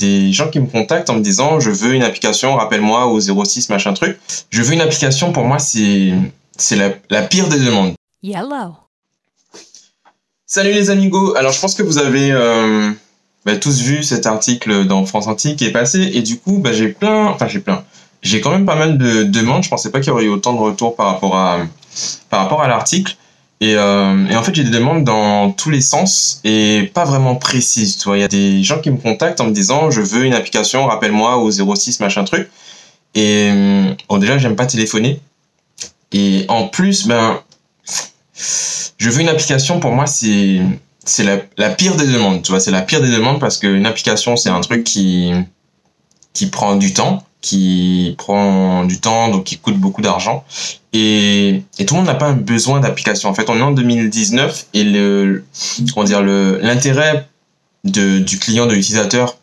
des gens qui me contactent en me disant je veux une application, rappelle-moi au 06 machin truc. Je veux une application, pour moi, c'est c'est la, la pire des demandes. Yellow. Salut les amigos. Alors je pense que vous avez euh, bah, tous vu cet article dans France Antique qui est passé et du coup bah, j'ai plein, enfin j'ai plein, j'ai quand même pas mal de demandes. Je pensais pas qu'il y aurait eu autant de retours par rapport à par rapport à l'article. Et, euh, et en fait j'ai des demandes dans tous les sens et pas vraiment précises. Tu vois, il y a des gens qui me contactent en me disant je veux une application, rappelle-moi au 06 machin truc. Et bon déjà j'aime pas téléphoner. Et en plus ben je veux une application, pour moi, c'est c'est la, la, pire des demandes, tu vois, c'est la pire des demandes parce qu'une application, c'est un truc qui, qui prend du temps, qui prend du temps, donc qui coûte beaucoup d'argent. Et, et tout le monde n'a pas besoin d'application. En fait, on est en 2019 et le, comment dire, le, l'intérêt de, du client, de l'utilisateur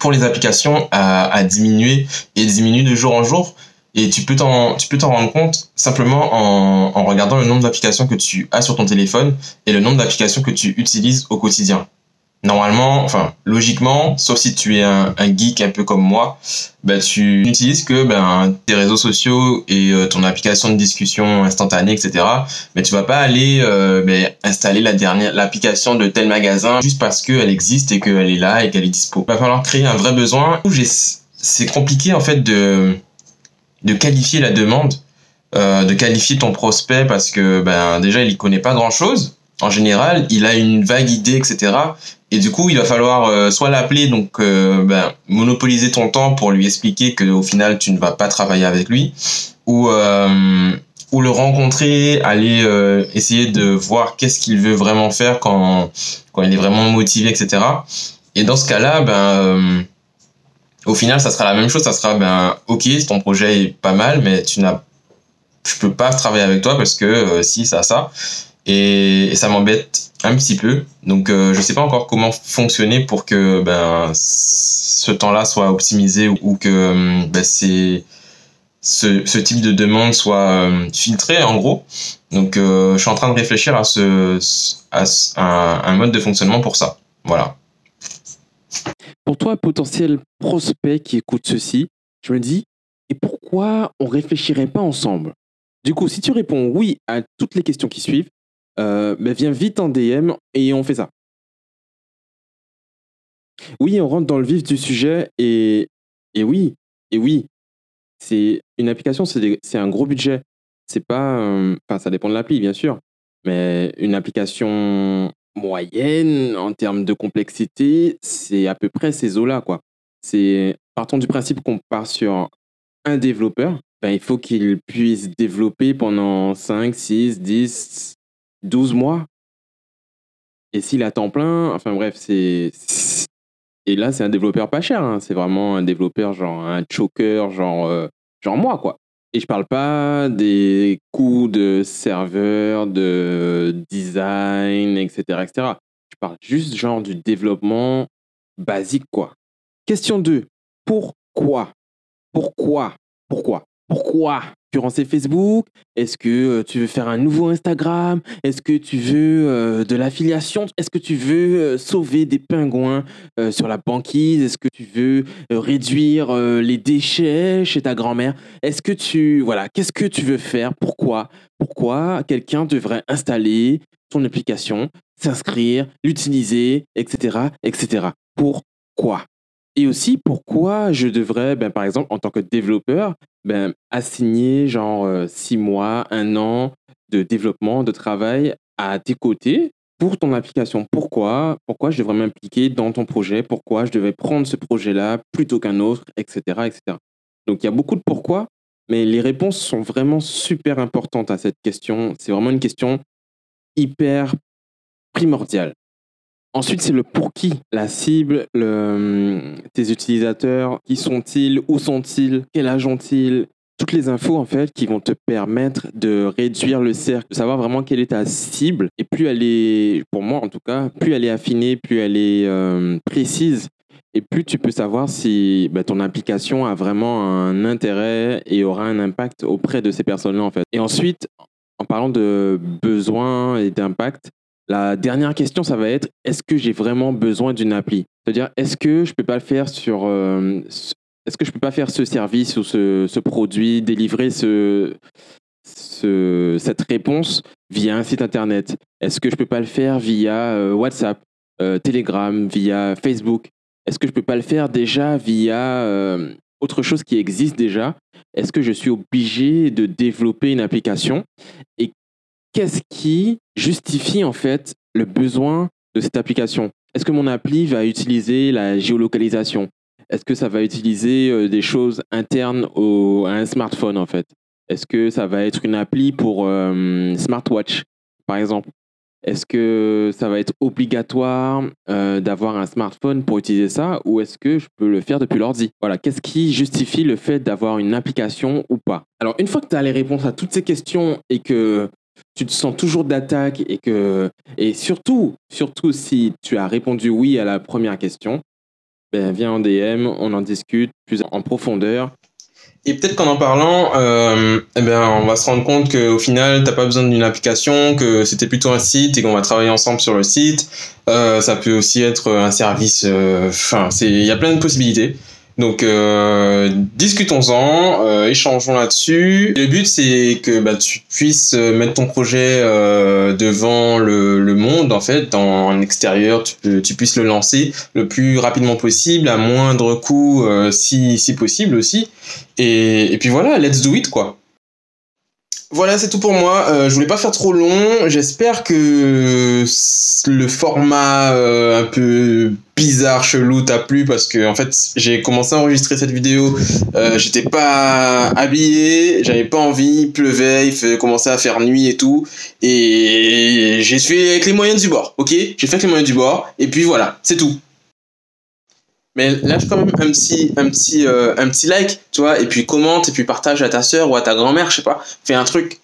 pour les applications a, a diminué et diminue de jour en jour. Et tu peux t'en, tu peux t'en rendre compte simplement en, en regardant le nombre d'applications que tu as sur ton téléphone et le nombre d'applications que tu utilises au quotidien. Normalement, enfin, logiquement, sauf si tu es un, geek un peu comme moi, bah, tu n'utilises que ben, tes réseaux sociaux et euh, ton application de discussion instantanée, etc. Mais tu vas pas aller ben, installer la dernière, l'application de tel magasin juste parce qu'elle existe et qu'elle est là et qu'elle est dispo. Il va falloir créer un vrai besoin. C'est compliqué en fait de de qualifier la demande, euh, de qualifier ton prospect parce que ben déjà il y connaît pas grand chose. En général, il a une vague idée, etc. Et du coup, il va falloir euh, soit l'appeler, donc euh, ben, monopoliser ton temps pour lui expliquer que au final tu ne vas pas travailler avec lui, ou euh, le rencontrer, aller essayer de voir qu'est-ce qu'il veut vraiment faire quand il est vraiment motivé, etc. Et dans ce cas-là, ben au final, ça sera la même chose. Ça sera, ben, ok, ton projet est pas mal, mais tu n'as, je peux pas travailler avec toi parce que si, ça, ça. Et, ça m'embête un petit peu. Donc, euh, je sais pas encore comment fonctionner pour que, ben, ce temps-là soit optimisé ou, que, ben, c'est, ce, ce type de demande soit euh, filtré, en gros. Donc, euh, je suis en train de réfléchir à ce, à, à un, un mode de fonctionnement pour ça. Voilà. Pour toi, potentiel prospect qui écoute ceci, je me dis, et pourquoi on réfléchirait pas ensemble? Du coup, si tu réponds oui à toutes les questions qui suivent, euh, ben viens vite en DM et on fait ça. Oui, on rentre dans le vif du sujet et, et oui, et oui, c'est une application, c'est un gros budget. C'est pas, euh, enfin, ça dépend de l'appli, bien sûr, mais une application moyenne en termes de complexité, c'est à peu près ces eaux-là, quoi. C'est partons du principe qu'on part sur un développeur, ben, il faut qu'il puisse développer pendant 5, 6, 10, 12 mois. Et s'il a temps plein, enfin bref, c'est. Et là, c'est un développeur pas cher, hein. c'est vraiment un développeur, genre un choker, genre, euh, genre moi, quoi. Et je parle pas des coûts de serveur, de design, etc., etc. Je parle juste genre du développement basique, quoi. Question 2. Pourquoi? Pourquoi? Pourquoi? Pourquoi? Concurrencer Facebook? Est-ce que euh, tu veux faire un nouveau Instagram? Est-ce que tu veux euh, de l'affiliation? Est-ce que tu veux euh, sauver des pingouins sur la banquise? Est-ce que tu veux réduire les déchets chez ta grand-mère? Est-ce que tu... Voilà, qu'est-ce que tu veux faire? Pourquoi? Pourquoi quelqu'un devrait installer ton application, s'inscrire, l'utiliser, etc., etc. Pourquoi? Et aussi, pourquoi je devrais, ben, par exemple, en tant que développeur, ben, assigner genre euh, six mois, un an de développement, de travail à tes côtés pour ton application Pourquoi? Pourquoi je devrais m'impliquer dans ton projet? Pourquoi je devais prendre ce projet-là plutôt qu'un autre, etc., etc. Donc, il y a beaucoup de pourquoi, mais les réponses sont vraiment super importantes à cette question. C'est vraiment une question hyper primordiale. Ensuite, c'est le pour qui, la cible, le, tes utilisateurs, qui sont-ils, où sont-ils, quel âge ont-ils, toutes les infos en fait qui vont te permettre de réduire le cercle, de savoir vraiment quelle est ta cible. Et plus elle est, pour moi en tout cas, plus elle est affinée, plus elle est euh, précise, et plus tu peux savoir si bah, ton application a vraiment un intérêt et aura un impact auprès de ces personnes-là en fait. Et ensuite, en parlant de besoins et d'impact, la dernière question, ça va être est-ce que j'ai vraiment besoin d'une appli? C'est-à-dire, est-ce que je peux pas le faire sur. euh, est-ce que je peux pas faire ce service ou ce, produit, délivrer ce, ce- cette réponse via un site internet? Est-ce que je peux pas le faire via euh, WhatsApp, euh, Telegram, via Facebook? Est-ce que je peux pas le faire déjà via autre chose qui existe déjà? Est-ce que je suis obligé de développer une application? Qu'est-ce qui justifie en fait le besoin de cette application? Est-ce que mon appli va utiliser la géolocalisation? Est-ce que ça va utiliser euh, des choses internes au, à un smartphone en fait? Est-ce que ça va être une appli pour euh, smartwatch par exemple? Est-ce que ça va être obligatoire euh, d'avoir un smartphone pour utiliser ça ou est-ce que je peux le faire depuis l'ordi? Voilà, qu'est-ce qui justifie le fait d'avoir une application ou pas? Alors une fois que tu as les réponses à toutes ces questions et que tu te sens toujours d'attaque et que et surtout surtout si tu as répondu oui à la première question ben viens en DM on en discute plus en profondeur Et peut-être qu'en en parlant, euh, eh ben, on va se rendre compte qu'au final, t'as pas besoin d'une application, que c'était plutôt un site et qu'on va travailler ensemble sur le site. Euh, ça peut aussi être un service. euh, Enfin, c'est, il y a plein de possibilités. Donc, euh, discutons-en, euh, échangeons là-dessus. Le but, c'est que bah, tu puisses euh, mettre ton projet euh, devant le, le monde, en fait, en, en extérieur, tu, peux- tu puisses le lancer le plus rapidement possible, à moindre coût, euh, si, si possible aussi. Et, et puis voilà, let's do it quoi. Voilà, c'est tout pour moi. Euh, je voulais pas faire trop long. J'espère que le format euh, un peu bizarre, chelou t'a plu parce que en fait, j'ai commencé à enregistrer cette vidéo. Euh, J'étais pas habillé, j'avais pas envie, pleuvait, il commençait à faire nuit et tout. Et j'ai fait avec les moyens du bord, ok? J'ai fait avec les moyens du bord. Et puis voilà, c'est tout. Mais lâche quand même un petit, un petit, euh, un petit like, tu vois, et puis commente, et puis partage à ta soeur ou à ta grand-mère, je sais pas. Fais un truc,